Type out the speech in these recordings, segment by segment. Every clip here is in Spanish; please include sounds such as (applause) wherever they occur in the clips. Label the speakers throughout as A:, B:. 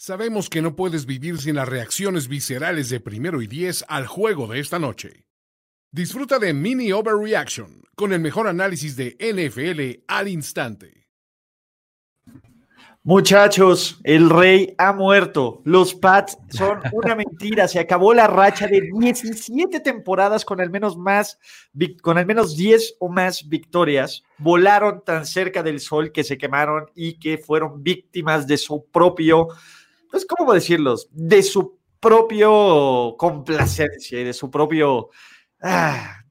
A: Sabemos que no puedes vivir sin las reacciones viscerales de primero y diez al juego de esta noche. Disfruta de Mini Overreaction con el mejor análisis de NFL al instante.
B: Muchachos, el rey ha muerto. Los Pats son (laughs) una mentira. Se acabó la racha de 17 temporadas con al menos más, con al menos 10 o más victorias. Volaron tan cerca del sol que se quemaron y que fueron víctimas de su propio pues, ¿cómo decirlos? De su propio complacencia y de su propio... Ah,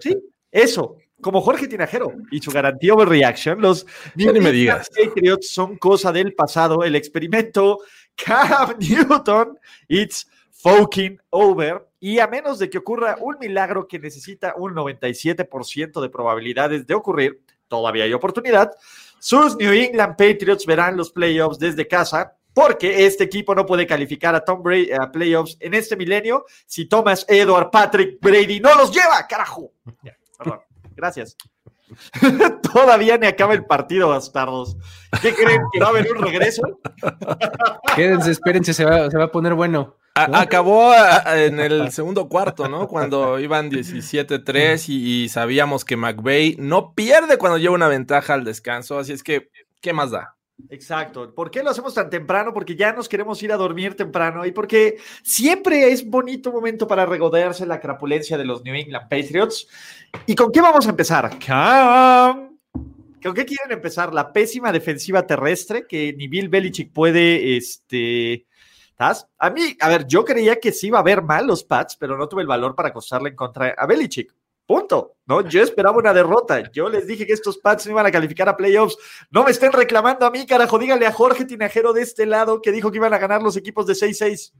B: Sí, eso, como Jorge Tinajero y su garantía overreaction, los
C: New me digas.
B: Patriots son cosa del pasado. El experimento Cam (laughs) Newton, it's fucking over. Y a menos de que ocurra un milagro que necesita un 97% de probabilidades de ocurrir, todavía hay oportunidad. Sus New England Patriots verán los playoffs desde casa porque este equipo no puede calificar a Tom Brady a playoffs en este milenio si Thomas Edward Patrick Brady no los lleva, carajo. perdón, gracias. (laughs) Todavía ni acaba el partido, bastardos. ¿Qué creen? ¿Que va a haber un regreso? (laughs)
C: Quédense, espérense, se va, a poner bueno.
D: acabó en el segundo cuarto, ¿no? Cuando iban 17-3 y, y, sabíamos que McVeigh no pierde cuando lleva una ventaja al descanso. Así es que, ¿qué más da?
B: Exacto. ¿Por qué lo hacemos tan temprano? Porque ya nos queremos ir a dormir temprano y porque siempre es bonito momento para regodearse la crapulencia de los New England Patriots. ¿Y con qué vamos a empezar? ¿Con qué quieren empezar? La pésima defensiva terrestre que ni Bill Belichick puede, este... ¿Estás? A mí, a ver, yo creía que sí iba a haber mal los Pats, pero no tuve el valor para acostarle en contra a Belichick. Punto. ¿no? Yo esperaba una derrota. Yo les dije que estos Pats no iban a calificar a playoffs. No me estén reclamando a mí, carajo. Díganle a Jorge Tinajero de este lado que dijo que iban a ganar los equipos de 6-6.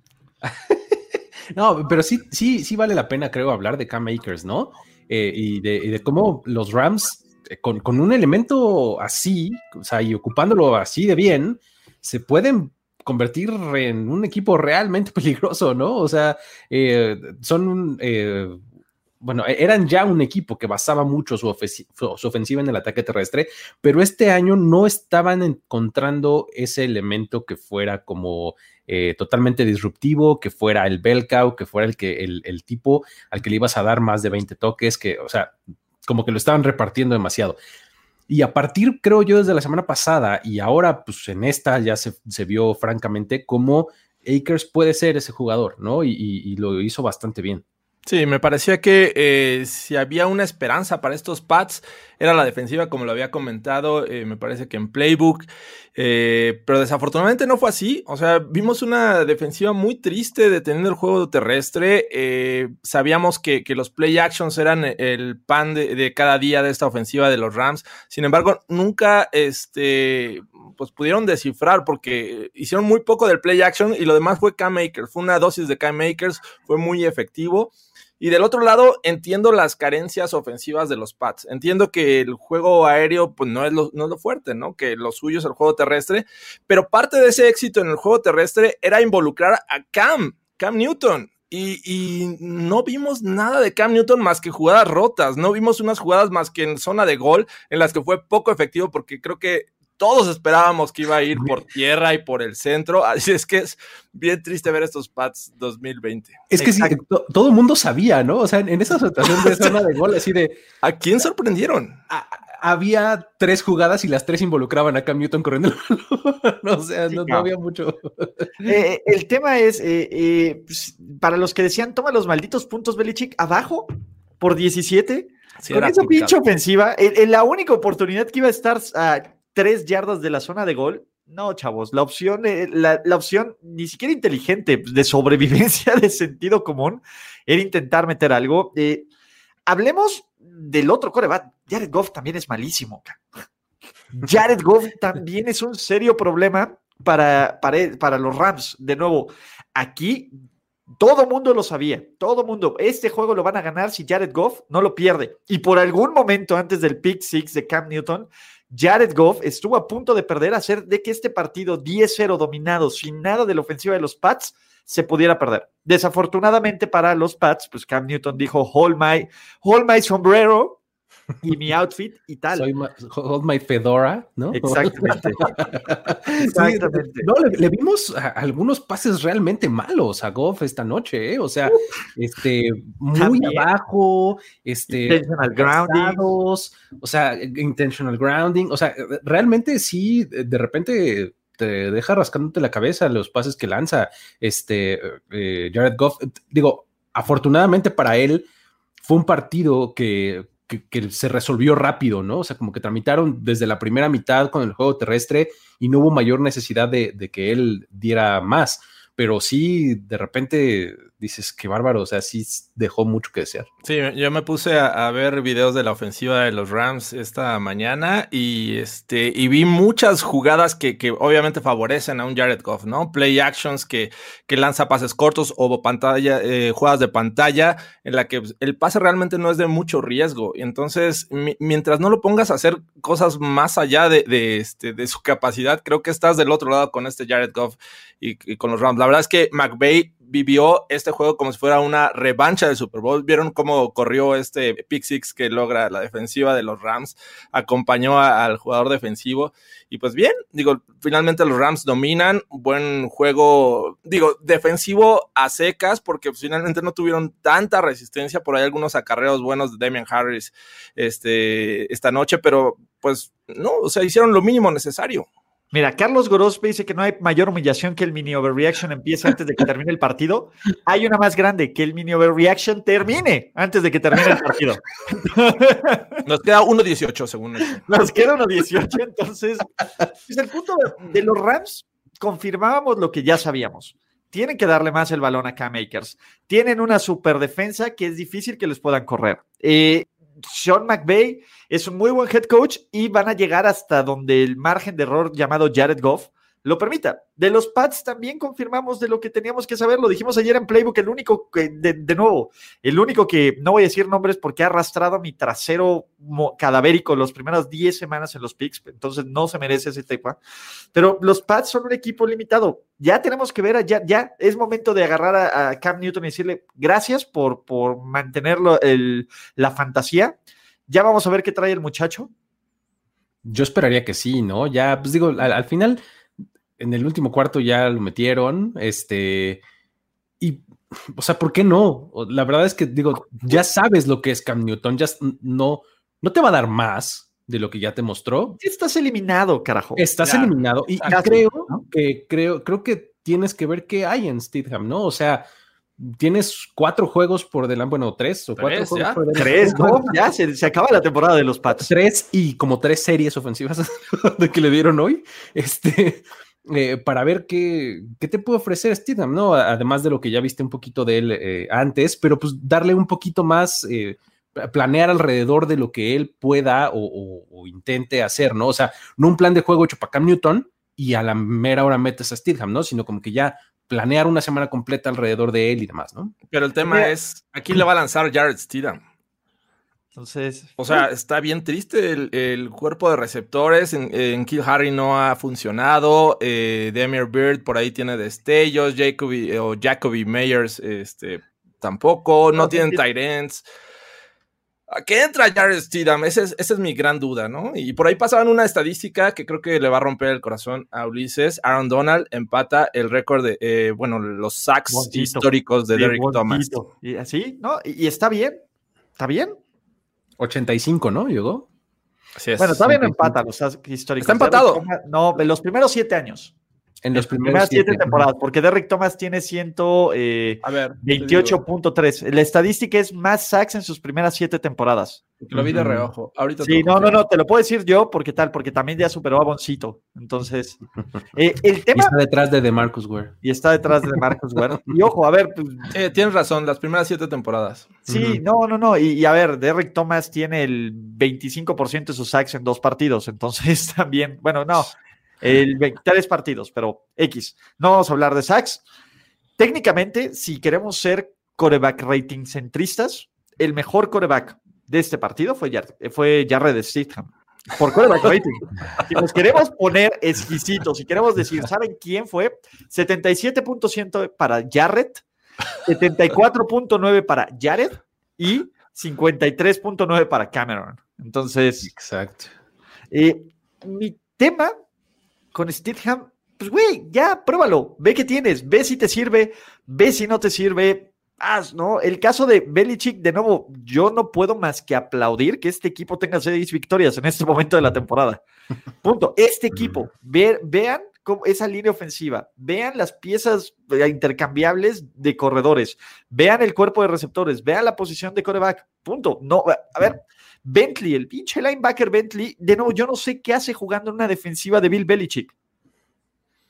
B: (laughs)
C: no, pero sí, sí, sí vale la pena, creo, hablar de Cam Makers, ¿no? Eh, y, de, cómo los Rams, eh, con, un elemento así, o sea, y ocupándolo así de bien, se pueden convertir en un equipo realmente (laughs) peligroso, ¿no? O sea, eh, son un, bueno, e-, eran ya un equipo que basaba mucho su, ofensiva en el ataque terrestre, pero este año no estaban encontrando ese elemento que fuera como eh, totalmente disruptivo, que fuera el bell que fuera el, que, el, tipo al que le ibas a dar más de 20 toques, que, o sea, como que lo estaban repartiendo demasiado. Y a partir, creo yo, desde la semana pasada y ahora, pues en esta ya se, vio francamente cómo Akers puede ser ese jugador, ¿no? y lo hizo bastante bien.
D: Sí, me parecía que eh, si había una esperanza para estos Pats, era la defensiva, como lo había comentado, eh, me parece que en Playbook, eh, pero desafortunadamente no fue así. O sea, vimos una defensiva muy triste deteniendo el juego terrestre. sabíamos que, los play actions eran el pan de, cada día de esta ofensiva de los Rams. Sin embargo, nunca este, pues pudieron descifrar porque hicieron muy poco del play action y lo demás fue Cam Makers. Fue una dosis de Cam Makers, fue muy efectivo. Y del otro lado, entiendo las carencias ofensivas de los Pats. Entiendo que el juego aéreo pues, no, es lo, no es lo fuerte, ¿no? Que lo suyo es el juego terrestre. Pero parte de ese éxito en el juego terrestre era involucrar a Cam, Cam Newton. Y, y, no vimos nada de Cam Newton más que jugadas rotas, no vimos unas jugadas más que en zona de gol en las que fue poco efectivo porque creo que todos esperábamos que iba a ir por tierra y por el centro, (laughs) así es que es bien triste ver estos Pats 2020.
C: Es que sí, todo el mundo sabía, ¿no? O sea, en, esa situación de (laughs) zona de gol, así de...
D: ¿A quién sorprendieron?
C: había tres jugadas y las tres involucraban a Cam Newton corriendo. (laughs) no, o sea, no, había mucho.
B: Eh, el tema es, eh, eh, pues, para los que decían, toma los malditos puntos Belichick abajo por 17. con esa pinche ofensiva, la única oportunidad que iba a estar a tres yardas de la zona de gol. No, chavos, la opción, eh, la, opción ni siquiera inteligente de sobrevivencia (laughs) de sentido común era intentar meter algo. Eh, hablemos del otro coreback. Jared Goff también es malísimo. (laughs) Jared Goff también es un serio problema para, para, para los Rams. De nuevo, aquí todo mundo lo sabía, todo mundo. Este juego lo van a ganar si Jared Goff no lo pierde. Y por algún momento antes del pick six de Cam Newton, Jared Goff estuvo a punto de perder, hacer de que este partido 10-0 dominado sin nada de la ofensiva de los Pats se pudiera perder. Desafortunadamente para los Pats, pues Cam Newton dijo, hold my, hold my sombrero, y mi outfit y tal.
C: Soy hold my fedora, ¿no?
B: Exactamente. (laughs)
C: Exactamente. no, le, vimos algunos pases realmente malos a Goff esta noche, ¿eh? O sea, este, muy abajo, este,
B: intentional grounding.
C: O sea, intentional grounding. O sea, realmente sí, de repente te deja rascándote la cabeza los pases que lanza este eh, Jared Goff. Digo, afortunadamente para él fue un partido que, se resolvió rápido, ¿no? O sea, como que tramitaron desde la primera mitad con el juego terrestre y no hubo mayor necesidad de que él diera más. Pero sí, de repente dices, qué bárbaro, o sea, sí dejó mucho que desear.
D: Sí, yo me puse a, ver videos de la ofensiva de los Rams esta mañana y, este, y vi muchas jugadas que, que obviamente favorecen a un Jared Goff, ¿no? Play actions que, que lanza pases cortos o pantalla, eh, jugadas de pantalla en la que el pase realmente no es de mucho riesgo. Y entonces, mientras no lo pongas a hacer cosas más allá de, de, este, de su capacidad, creo que estás del otro lado con este Jared Goff y, y con los Rams. La verdad es que McVay vivió este juego como si fuera una revancha del Super Bowl. Vieron cómo corrió este pick six que logra la defensiva de los Rams, acompañó al jugador defensivo y pues bien, digo, finalmente los Rams dominan, buen juego, digo, defensivo a secas porque finalmente no tuvieron tanta resistencia, por ahí algunos acarreos buenos de Damian Harris este, esta noche, pero pues no, o sea, hicieron lo mínimo necesario.
B: Mira, Carlos Gorospe dice que no hay mayor humillación que el mini overreaction empiece antes de que termine el partido. Hay una más grande, que el mini overreaction termine antes de que termine el partido. (laughs)
D: Nos queda 1.18 según
B: esto. Nos queda 1.18, entonces, desde el punto de, los Rams, confirmábamos lo que ya sabíamos. Tienen que darle más el balón a K-Makers. Tienen una super defensa que es difícil que les puedan correr. Eh, sean McVay es un muy buen head coach y van a llegar hasta donde el margen de error llamado Jared Goff lo permita. De los Pats también confirmamos de lo que teníamos que saber, lo dijimos ayer en Playbook, el único que, de, nuevo, el único que, no voy a decir nombres porque ha arrastrado mi trasero cadavérico las primeras 10 semanas en los picks, entonces no se merece ese tema. Pero los Pats son un equipo limitado. Ya tenemos que ver, ya, ya es momento de agarrar a, Cam Newton y decirle gracias por, por mantenerlo el, la fantasía. Ya vamos a ver qué trae el muchacho.
C: Yo esperaría que sí, ¿no? Ya, pues digo, al final en el último cuarto ya lo metieron, este, y, o sea, ¿por qué no? La verdad es que digo, ya sabes lo que es Cam Newton, ya no, no te va a dar más de lo que ya te mostró.
B: Estás eliminado, carajo.
C: Estás eliminado y, creo que creo, creo que tienes que ver qué hay en Stidham, ¿no? O sea, tienes cuatro juegos por delante, bueno, tres o cuatro juegos
B: por delante. Tres, ¿no? ya se, se, acaba la temporada de los Pats.
C: Tres y como tres series ofensivas (laughs) de que le dieron hoy. Este, eh, para ver qué, qué, te puede ofrecer Stidham, ¿no? Además de lo que ya viste un poquito de él eh, antes, pero pues darle un poquito más, eh, planear alrededor de lo que él pueda o, intente hacer, ¿no? O sea, no un plan de juego hecho para Cam Newton y a la mera hora metes a Stidham, ¿no? Sino como que ya planear una semana completa alrededor de él y demás, ¿no?
D: Pero el tema es, ¿a quién le va a lanzar Jared Stidham?
B: Entonces.
D: O sea, está bien triste el, cuerpo de receptores. En, Kill Harry no ha funcionado. Eh, Demir Bird por ahí tiene destellos. Jacoby o Jacoby Meyers este, tampoco. No, tienen tight ¿A qué entra Jared Steedham? Esa es, mi gran duda, ¿no? Y por ahí pasaban una estadística que creo que le va a romper el corazón a Ulises. Aaron Donald empata el récord de, eh, bueno, los sacks históricos de Derrick Thomas.
B: Y así, ¿no? y está bien. Está bien.
C: 85, ¿no? Llegó.
B: Bueno, todavía no empata los históricos.
D: Está empatado.
B: No, en los primeros siete años.
C: En los primeros
B: siete, temporadas, porque Derrick Thomas tiene 128.3. Eh, la estadística es más sacks en sus primeras siete temporadas.
D: Lo vi de reojo. Ahorita
B: sí, no, no, no, te lo puedo decir yo porque tal, porque también ya superó a Boncito. Entonces, (laughs) eh, el tema.
C: Y está detrás de Marcus Ware.
B: Y está detrás de Marcus Ware. Y ojo, a ver. Pues, (laughs)
D: eh, tienes razón, las primeras siete temporadas.
B: Sí, no, no, no. Y, a ver, Derrick Thomas tiene el 25% de sus sacks en dos partidos. Entonces, (laughs) también, bueno, no el tres partidos, pero X. No vamos a hablar de sacks. Técnicamente, si queremos ser coreback rating centristas, el mejor coreback de este partido fue, fue Jared Stidham. Por coreback (laughs) rating. Si nos queremos poner exquisitos, si queremos decir, ¿saben quién fue? 77.100 para Jared, 74.9 para Jared y 53.9 para Cameron. Entonces.
C: Exacto.
B: Eh, mi tema con Stidham, pues güey, ya pruébalo, ve qué tienes, ve si te sirve, ve si no te sirve, haz, ¿no? El caso de Belichick, de nuevo, yo no puedo más que aplaudir que este equipo tenga seis victorias en este momento de la temporada. (laughs) Punto. Este equipo, vean cómo esa línea ofensiva, vean las piezas eh, intercambiables de corredores, vean el cuerpo de receptores, vean la posición de coreback. Punto. No, a ver, Bentley, el pinche linebacker Bentley, de nuevo, yo no sé qué hace jugando en una defensiva de Bill Belichick.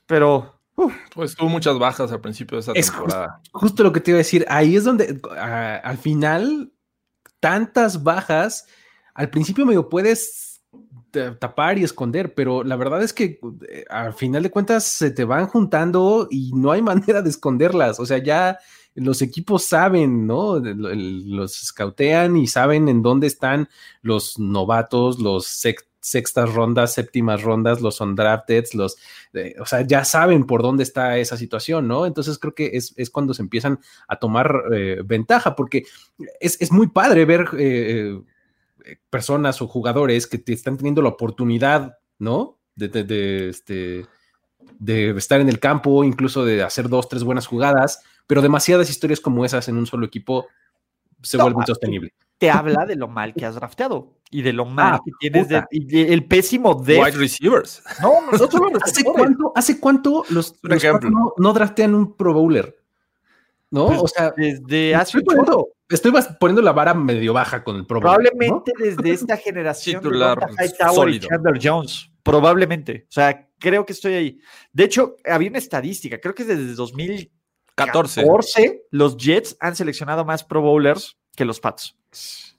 B: Pero.
D: pues tuvo muchas bajas al principio de esa temporada.
C: Justo, lo que te iba a decir. Ahí es donde al final, tantas bajas, al principio medio puedes tapar y esconder, pero la verdad es que eh, al final de cuentas se te van juntando y no hay (laughs) manera de esconderlas. O sea, ya los equipos saben, ¿no? Los scoutean y saben en dónde están los novatos, los sextas rondas, séptimas rondas, los undrafted, los, eh, o sea, ya saben por dónde está esa situación, ¿no? Entonces creo que es, cuando se empiezan a tomar eh, ventaja, porque es, muy padre ver eh, personas o jugadores que te están teniendo la oportunidad, ¿no? De, de, este, de estar en el campo, incluso de hacer dos, tres buenas jugadas pero demasiadas historias como esas en un solo equipo se vuelve insostenible.
B: Te habla de lo mal que has drafteado y de lo mal ah, que tienes de, el pésimo de
D: wide receivers.
C: No, no solo (laughs) ¿Hace cuánto, ¿Hace cuánto los, no, draftean un Pro Bowler? ¿No?
B: Pues
C: o sea,
B: desde hace
C: estoy poniendo, estoy poniendo la vara medio baja con el Pro
B: Bowler. Probablemente desde esta (laughs) generación
D: Titular,
B: y Chandler Jones. Probablemente. O sea, creo que estoy ahí. De hecho, había una estadística, creo que es desde 2000
D: 14.
B: 14, los Jets han seleccionado más Pro Bowlers que los Pats.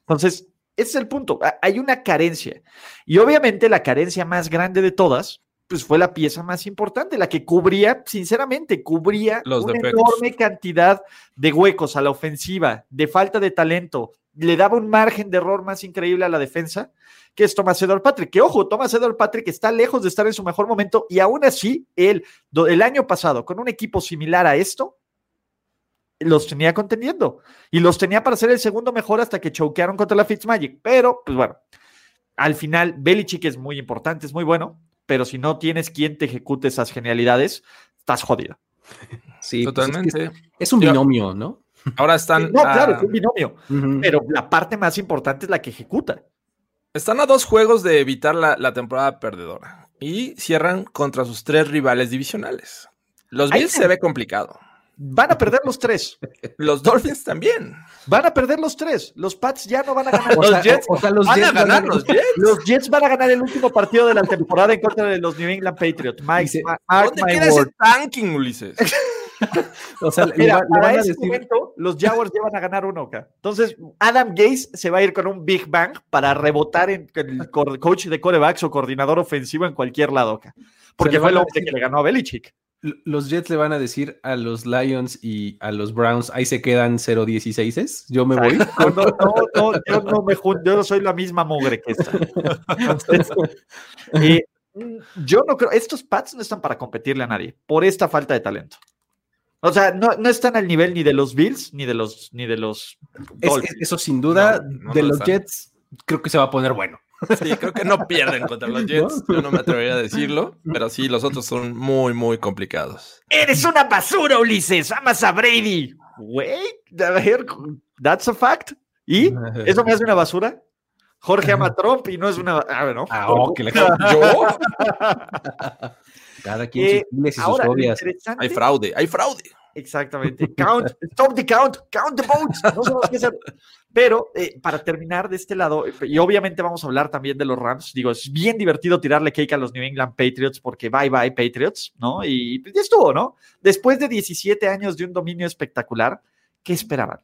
B: Entonces, ese es el punto. Hay una carencia. Y obviamente la carencia más grande de todas, pues fue la pieza más importante, la que cubría, sinceramente, cubría una enorme cantidad de huecos a la ofensiva, de falta de talento, le daba un margen de error más increíble a la defensa, que es Thomas Edward Patrick. Que ojo, Thomas Edward Patrick está lejos de estar en su mejor momento y aún así, él, el año pasado, con un equipo similar a esto, los tenía contendiendo y los tenía para ser el segundo mejor hasta que choquearon contra la Fitzmagic. Pero, pues bueno, al final, Belichick es muy importante, es muy bueno, pero si no tienes quien te ejecute esas genialidades, estás jodido. (laughs)
C: Sí, pues totalmente. es, un binomio, ¿no?
D: Ahora están.
B: No, claro, es un binomio. Pero la parte más importante es la que ejecuta.
D: Están a dos juegos de evitar la, la temporada perdedora y cierran contra sus tres rivales divisionales. Los Bills se ve complicado.
B: Van a perder los tres. (laughs)
D: Los Dolphins también.
B: Van a perder los tres. Los Pats ya no van a ganar.
D: los Jets, los van a ganar los Jets.
B: Los Jets van a ganar el último partido de la temporada en contra de los New England Patriots. Mike,
D: ¿Dónde queda ese tanking, Ulises? (laughs)
B: o sea, Mira, para ese momento, los Jaguars ya van a ganar uno acá. Entonces, Adam Gaze se va a ir con un Big Bang para rebotar en el coach de corebacks o coordinador ofensivo en cualquier lado acá. Porque fue el hombre que le ganó a Belichick
C: los Jets le van a decir a los Lions y a los Browns, ahí se quedan 0-16, yo me voy. (laughs)
B: No, no, no, yo no me yo no soy la misma mugre que esta. Eh, yo no creo, estos Pats no están para competirle a nadie por esta falta de talento. O sea, no, están al nivel ni de los Bills ni de los ni de los
C: eso sin duda de los Jets creo que se va a poner bueno.
D: Sí, creo que no pierden contra los Jets. Yo no me atrevería a decirlo, pero sí, los otros son muy, muy complicados.
B: ¡Eres una basura, Ulises! ¡Amas a Brady! Wait, a ver, that's a fact. ¿Y? (laughs) ¿Eso me hace una basura? Jorge ama a Trump y no es una. A ver, ¿no?
C: Ah, oh, que le... ¿Yo? (laughs) Cada quien eh, sus y sus ahora,
D: Hay fraude, hay fraude.
B: Exactamente. Count, stop the count, count the votes. No qué hacer. Pero eh, para terminar de este lado, y obviamente vamos a hablar también de los Rams, digo, es bien divertido tirarle cake a los New England Patriots porque bye bye Patriots, ¿no? Y ya estuvo, ¿no? Después de 17 años de un dominio espectacular, ¿qué esperaban?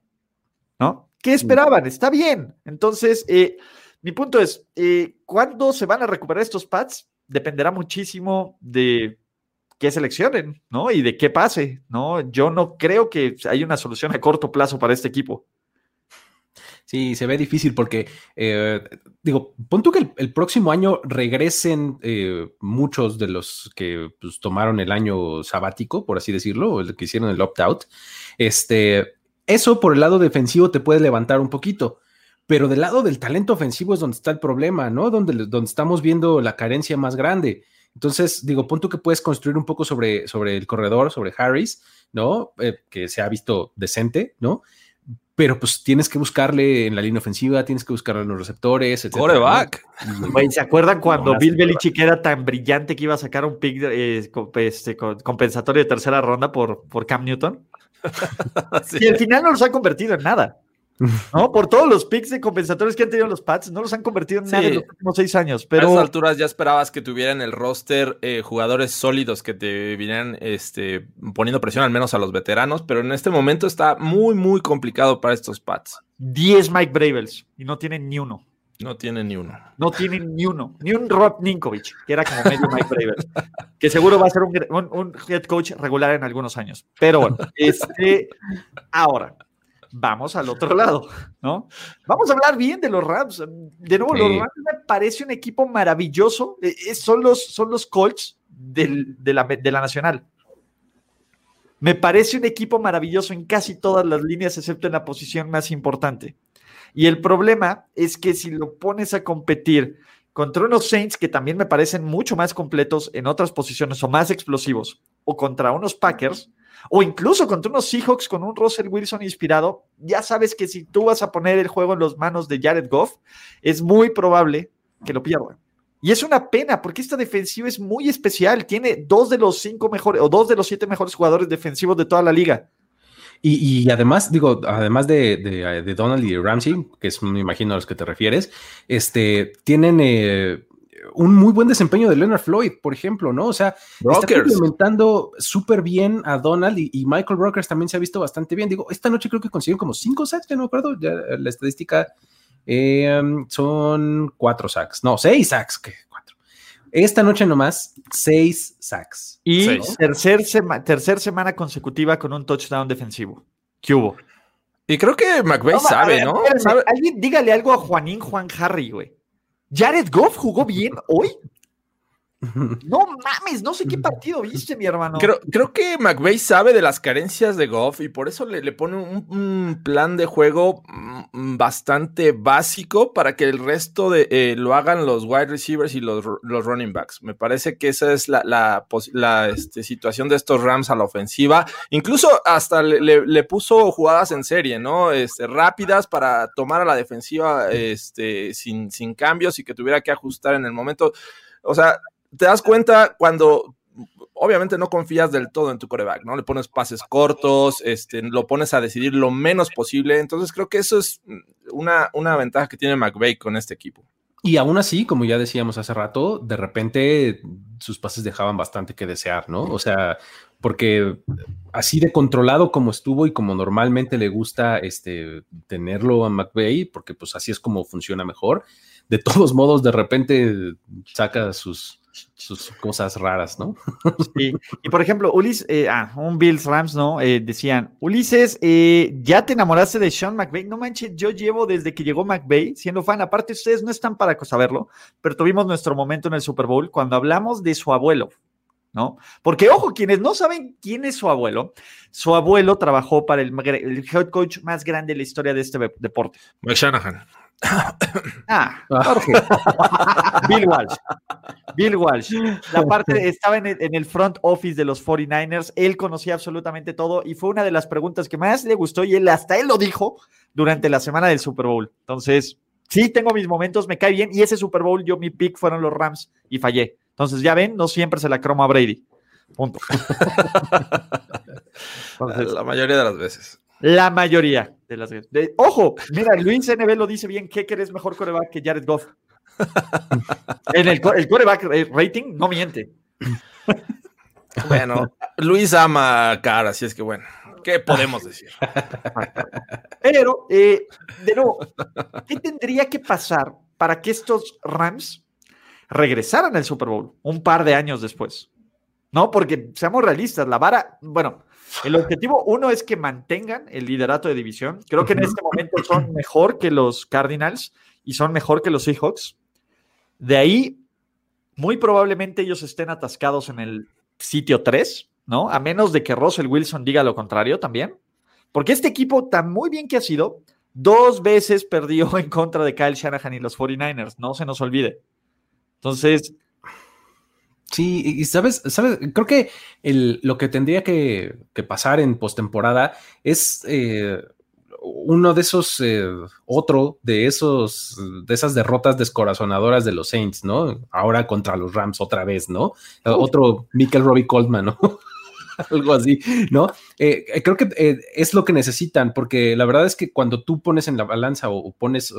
B: ¿No? ¿Qué esperaban? Está bien. Entonces, eh, mi punto es, eh, ¿cuándo se van a recuperar estos pads? Dependerá muchísimo de qué seleccionen, ¿no? Y de qué pase, ¿no? Yo no creo que haya una solución a corto plazo para este equipo.
C: Sí, se ve difícil porque, eh, digo, pon tú que el, próximo año regresen eh, muchos de los que pues, tomaron el año sabático, por así decirlo, o el que hicieron el opt-out. Este, eso por el lado defensivo te puede levantar un poquito, pero del lado del talento ofensivo es donde está el problema, ¿no? Donde, donde estamos viendo la carencia más grande. Entonces, digo, punto que puedes construir un poco sobre, sobre el corredor, sobre Harris, ¿no? Eh, que se ha visto decente, ¿no? Pero pues tienes que buscarle en la línea ofensiva, tienes que buscarle en los receptores,
D: etc. Coreback.
B: ¿Se acuerdan cuando Bill Belichick era tan brillante que iba a sacar un pick eh, este, compensatorio de tercera ronda por, por Cam Newton? (laughs) Y al final no los ha convertido en nada. ¿No? Por todos los picks de compensatorios que han tenido los Pats, no los han convertido en nada en los últimos seis años. Pero...
D: A esas alturas ya esperabas que tuvieran el roster eh, jugadores sólidos que te vinieran este, poniendo presión al menos a los veteranos, pero en este momento está muy, muy complicado para estos Pats.
B: 10 Mike Bravels y no tienen ni uno.
D: No tienen ni uno.
B: No tienen ni uno. Ni un Rob Ninkovich, que era como medio Mike Bravels, que seguro va a ser un, un head coach regular en algunos años. Pero bueno, este, ahora, vamos al otro lado, ¿no? Vamos a hablar bien de los Rams. De nuevo, los Rams me parece un equipo maravilloso. E, e, son, los, son los Colts de, la, de la Nacional. Me parece un equipo maravilloso en casi todas las líneas, excepto en la posición más importante. Y el problema es que si lo pones a competir contra unos Saints que también me parecen mucho más completos en otras posiciones o más explosivos, o contra unos Packers, o incluso contra unos Seahawks con un Russell Wilson inspirado, ya sabes que si tú vas a poner el juego en las manos de Jared Goff, es muy probable que lo pierdan. Y es una pena porque esta defensiva es muy especial. Tiene dos de los cinco mejores o dos de los siete mejores jugadores defensivos de toda la liga.
C: Y, además, digo, además de, de, Donald y Ramsey, que es, me imagino a los que te refieres, este, tienen eh, un muy buen desempeño de Leonard Floyd, por ejemplo, ¿no? O sea, está implementando súper bien a Donald y, Michael Rockers también se ha visto bastante bien. Digo, esta noche creo que consiguieron como cinco sacks, ya no me acuerdo, ya la estadística em, son cuatro sacks, no, seis sacks, ¿qué? Cuatro. Esta noche nomás, seis sacks.
B: Y tercer, tercer semana consecutiva con un touchdown defensivo. ¿Qué hubo?
D: Y creo que McVeigh sabe, ¿no?
B: Alguien dígale algo a Juanín Juan Harry, güey. Jared Goff jugó bien hoy. (laughs) No mames, no sé qué partido viste, mi hermano.
D: Creo, creo que McVeigh sabe de las carencias de Goff y por eso le, pone un, plan de juego bastante básico para que el resto de eh, lo hagan los wide receivers y los, los, running backs. Me parece que esa es la, la, este, situación de estos Rams a la ofensiva. Incluso hasta le, puso jugadas en serie, ¿no? Este, rápidas para tomar a la defensiva este, sin, sin cambios y que tuviera que ajustar en el momento. O sea, te das cuenta cuando obviamente no confías del todo en tu coreback, ¿no? Le pones pases cortos, este, lo pones a decidir lo menos posible. Entonces creo que eso es una, una ventaja que tiene McVeigh con este equipo.
C: Y aún así, como ya decíamos hace rato, de repente sus pases dejaban bastante que desear, ¿no? O sea, porque así de controlado como estuvo y como normalmente le gusta este, tenerlo a McVeigh, porque pues así es como funciona mejor, de todos modos de repente saca sus, sus cosas raras, ¿no?
B: Sí. Y por ejemplo, Ulises, eh, ah, un Bills Rams, ¿no? Eh, decían, Ulises, eh, ¿ya te enamoraste de Sean McVay? No manches, yo llevo desde que llegó McVay siendo fan. Aparte, ustedes no están para saberlo, pero tuvimos nuestro momento en el Super Bowl cuando hablamos de su abuelo. ¿no? Porque, ojo, quienes no saben quién es su abuelo, su abuelo trabajó para el, el head coach más grande de la historia de este deporte.
D: Mike Shanahan.
B: Ah, Jorge. (laughs) Bill Walsh. Bill Walsh. La parte estaba en el, front office de los 49ers. Él conocía absolutamente todo y fue una de las preguntas que más le gustó y él hasta él lo dijo durante la semana del Super Bowl. Entonces, sí, tengo mis momentos, me cae bien y ese Super Bowl yo mi pick fueron los Rams y fallé. Entonces, ya ven, no siempre se la cromo a Brady. Punto. (laughs)
D: la mayoría de las veces.
B: La mayoría de las ojo, mira, Luis NB lo dice bien, ¿qué querés mejor coreback que Jared Goff? (laughs) en el, el coreback rating no miente.
D: bueno, Luis ama a Cara, así es que bueno, ¿qué podemos decir?
B: Pero, eh, de nuevo, ¿qué tendría que pasar para que estos Rams regresaran al Super Bowl un par de años después? No, porque seamos realistas, la vara, bueno, el objetivo, uno, es que mantengan el liderato de división. Creo que en este momento son mejor que los Cardinals y son mejor que los Seahawks. De ahí, muy probablemente ellos estén atascados en el sitio 3, ¿no? A menos de que Russell Wilson diga lo contrario también. Porque este equipo, tan muy bien que ha sido, Dos veces perdió (laughs) en contra de Kyle Shanahan y los 49ers, no se nos olvide. Entonces.
C: Sí, y sabes, sabes, creo que lo que tendría que, pasar en postemporada es eh, uno de esos, eh, otro de esos, de esas derrotas descorazonadoras de los Saints, ¿no? Ahora contra los Rams otra vez, ¿no? Otro Michael Robbie Coltman, ¿no? (laughs) Algo así, ¿no? Eh, eh, creo que es lo que necesitan, porque la verdad es que cuando tú pones en la balanza o, pones,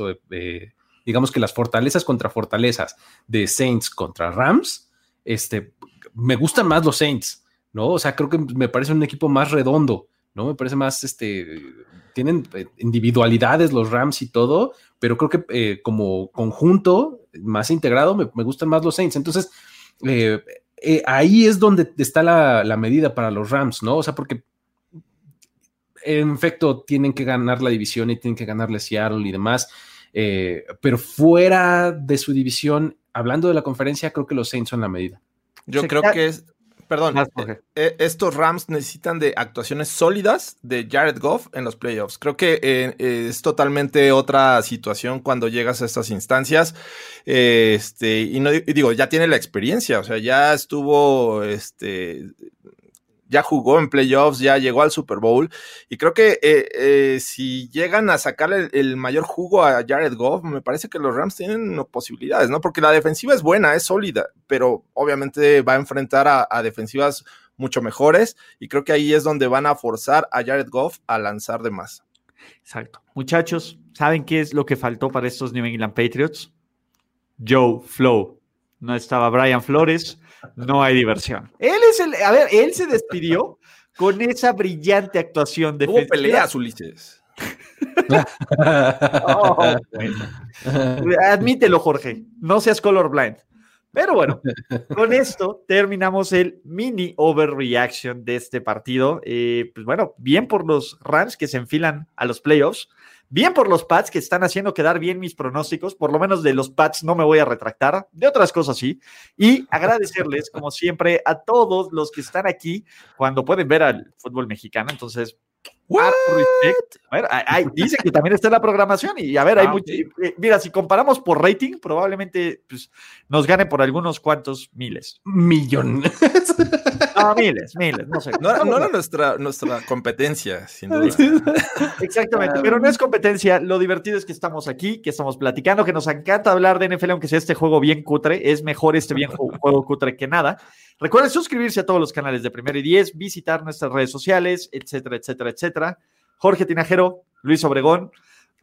C: digamos que las fortalezas contra fortalezas de Saints contra Rams, este, me gustan más los Saints, ¿no? O sea, creo que me parece un equipo más redondo, ¿no? Me parece más, este, tienen eh, individualidades los Rams y todo, pero creo que eh, como conjunto más integrado me, gustan más los Saints. Entonces, eh, ahí es donde está la, medida para los Rams, ¿no? O sea, porque en efecto tienen que ganar la división y tienen que ganarle Seattle y demás, pero fuera de su división, hablando de la conferencia, creo que los Saints son la medida.
D: Yo creo que es, Perdón, eh, eh, estos Rams necesitan de actuaciones sólidas de Jared Goff en los playoffs. Creo que eh, es totalmente otra situación cuando llegas a estas instancias. este, y, no, y digo, ya tiene la experiencia, o sea, ya estuvo este, ya jugó en playoffs, ya llegó al Super Bowl. Y creo que eh, eh, si llegan a sacarle el, mayor jugo a Jared Goff, me parece que los Rams tienen posibilidades, ¿no? Porque la defensiva es buena, es sólida, pero obviamente va a enfrentar a, defensivas mucho mejores. Y creo que ahí es donde van a forzar a Jared Goff a lanzar de más.
B: Exacto. Muchachos, ¿saben qué es lo que faltó para estos New England Patriots? Joe Flow. No estaba Brian Flores no hay diversión. Él es el, a ver, él se despidió con esa brillante actuación de
D: ¿Cómo peleas, Ulises?
B: oh, Admítelo, Jorge, no seas colorblind. Pero bueno, con esto terminamos el mini overreaction de este partido. Eh, pues bueno, bien por los Rams que se enfilan a los playoffs. Bien por los Pats que están haciendo quedar bien mis pronósticos, por lo menos de los Pats no me voy a retractar, de otras cosas sí. Y agradecerles, como siempre, a todos los que están aquí cuando pueden ver al fútbol mexicano. Entonces, a ver, dice que también está en la programación y a ver, hay ah, mucho. Eh, mira, si comparamos por rating, probablemente pues, nos gane por algunos cuantos miles.
C: Millones. (laughs)
B: No, miles, miles, no sé.
D: No, era nuestra, nuestra competencia, sin (laughs) duda.
B: Exactamente, pero no es competencia. Lo divertido es que estamos aquí, que estamos platicando, que nos encanta hablar de NFL, aunque sea este juego bien cutre. Es mejor este bien juego cutre que nada. Recuerden suscribirse a todos los canales de Primero y Diez, visitar nuestras redes sociales, etcétera, etcétera, etcétera. Jorge Tinajero, Luis Obregón,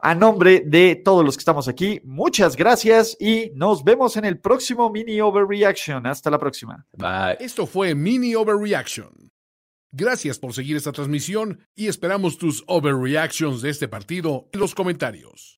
B: a nombre de todos los que estamos aquí, muchas gracias y nos vemos en el próximo Mini Overreaction. Hasta la próxima.
A: Bye. Esto fue Mini Overreaction. Gracias por seguir esta transmisión y esperamos tus overreactions de este partido en los comentarios.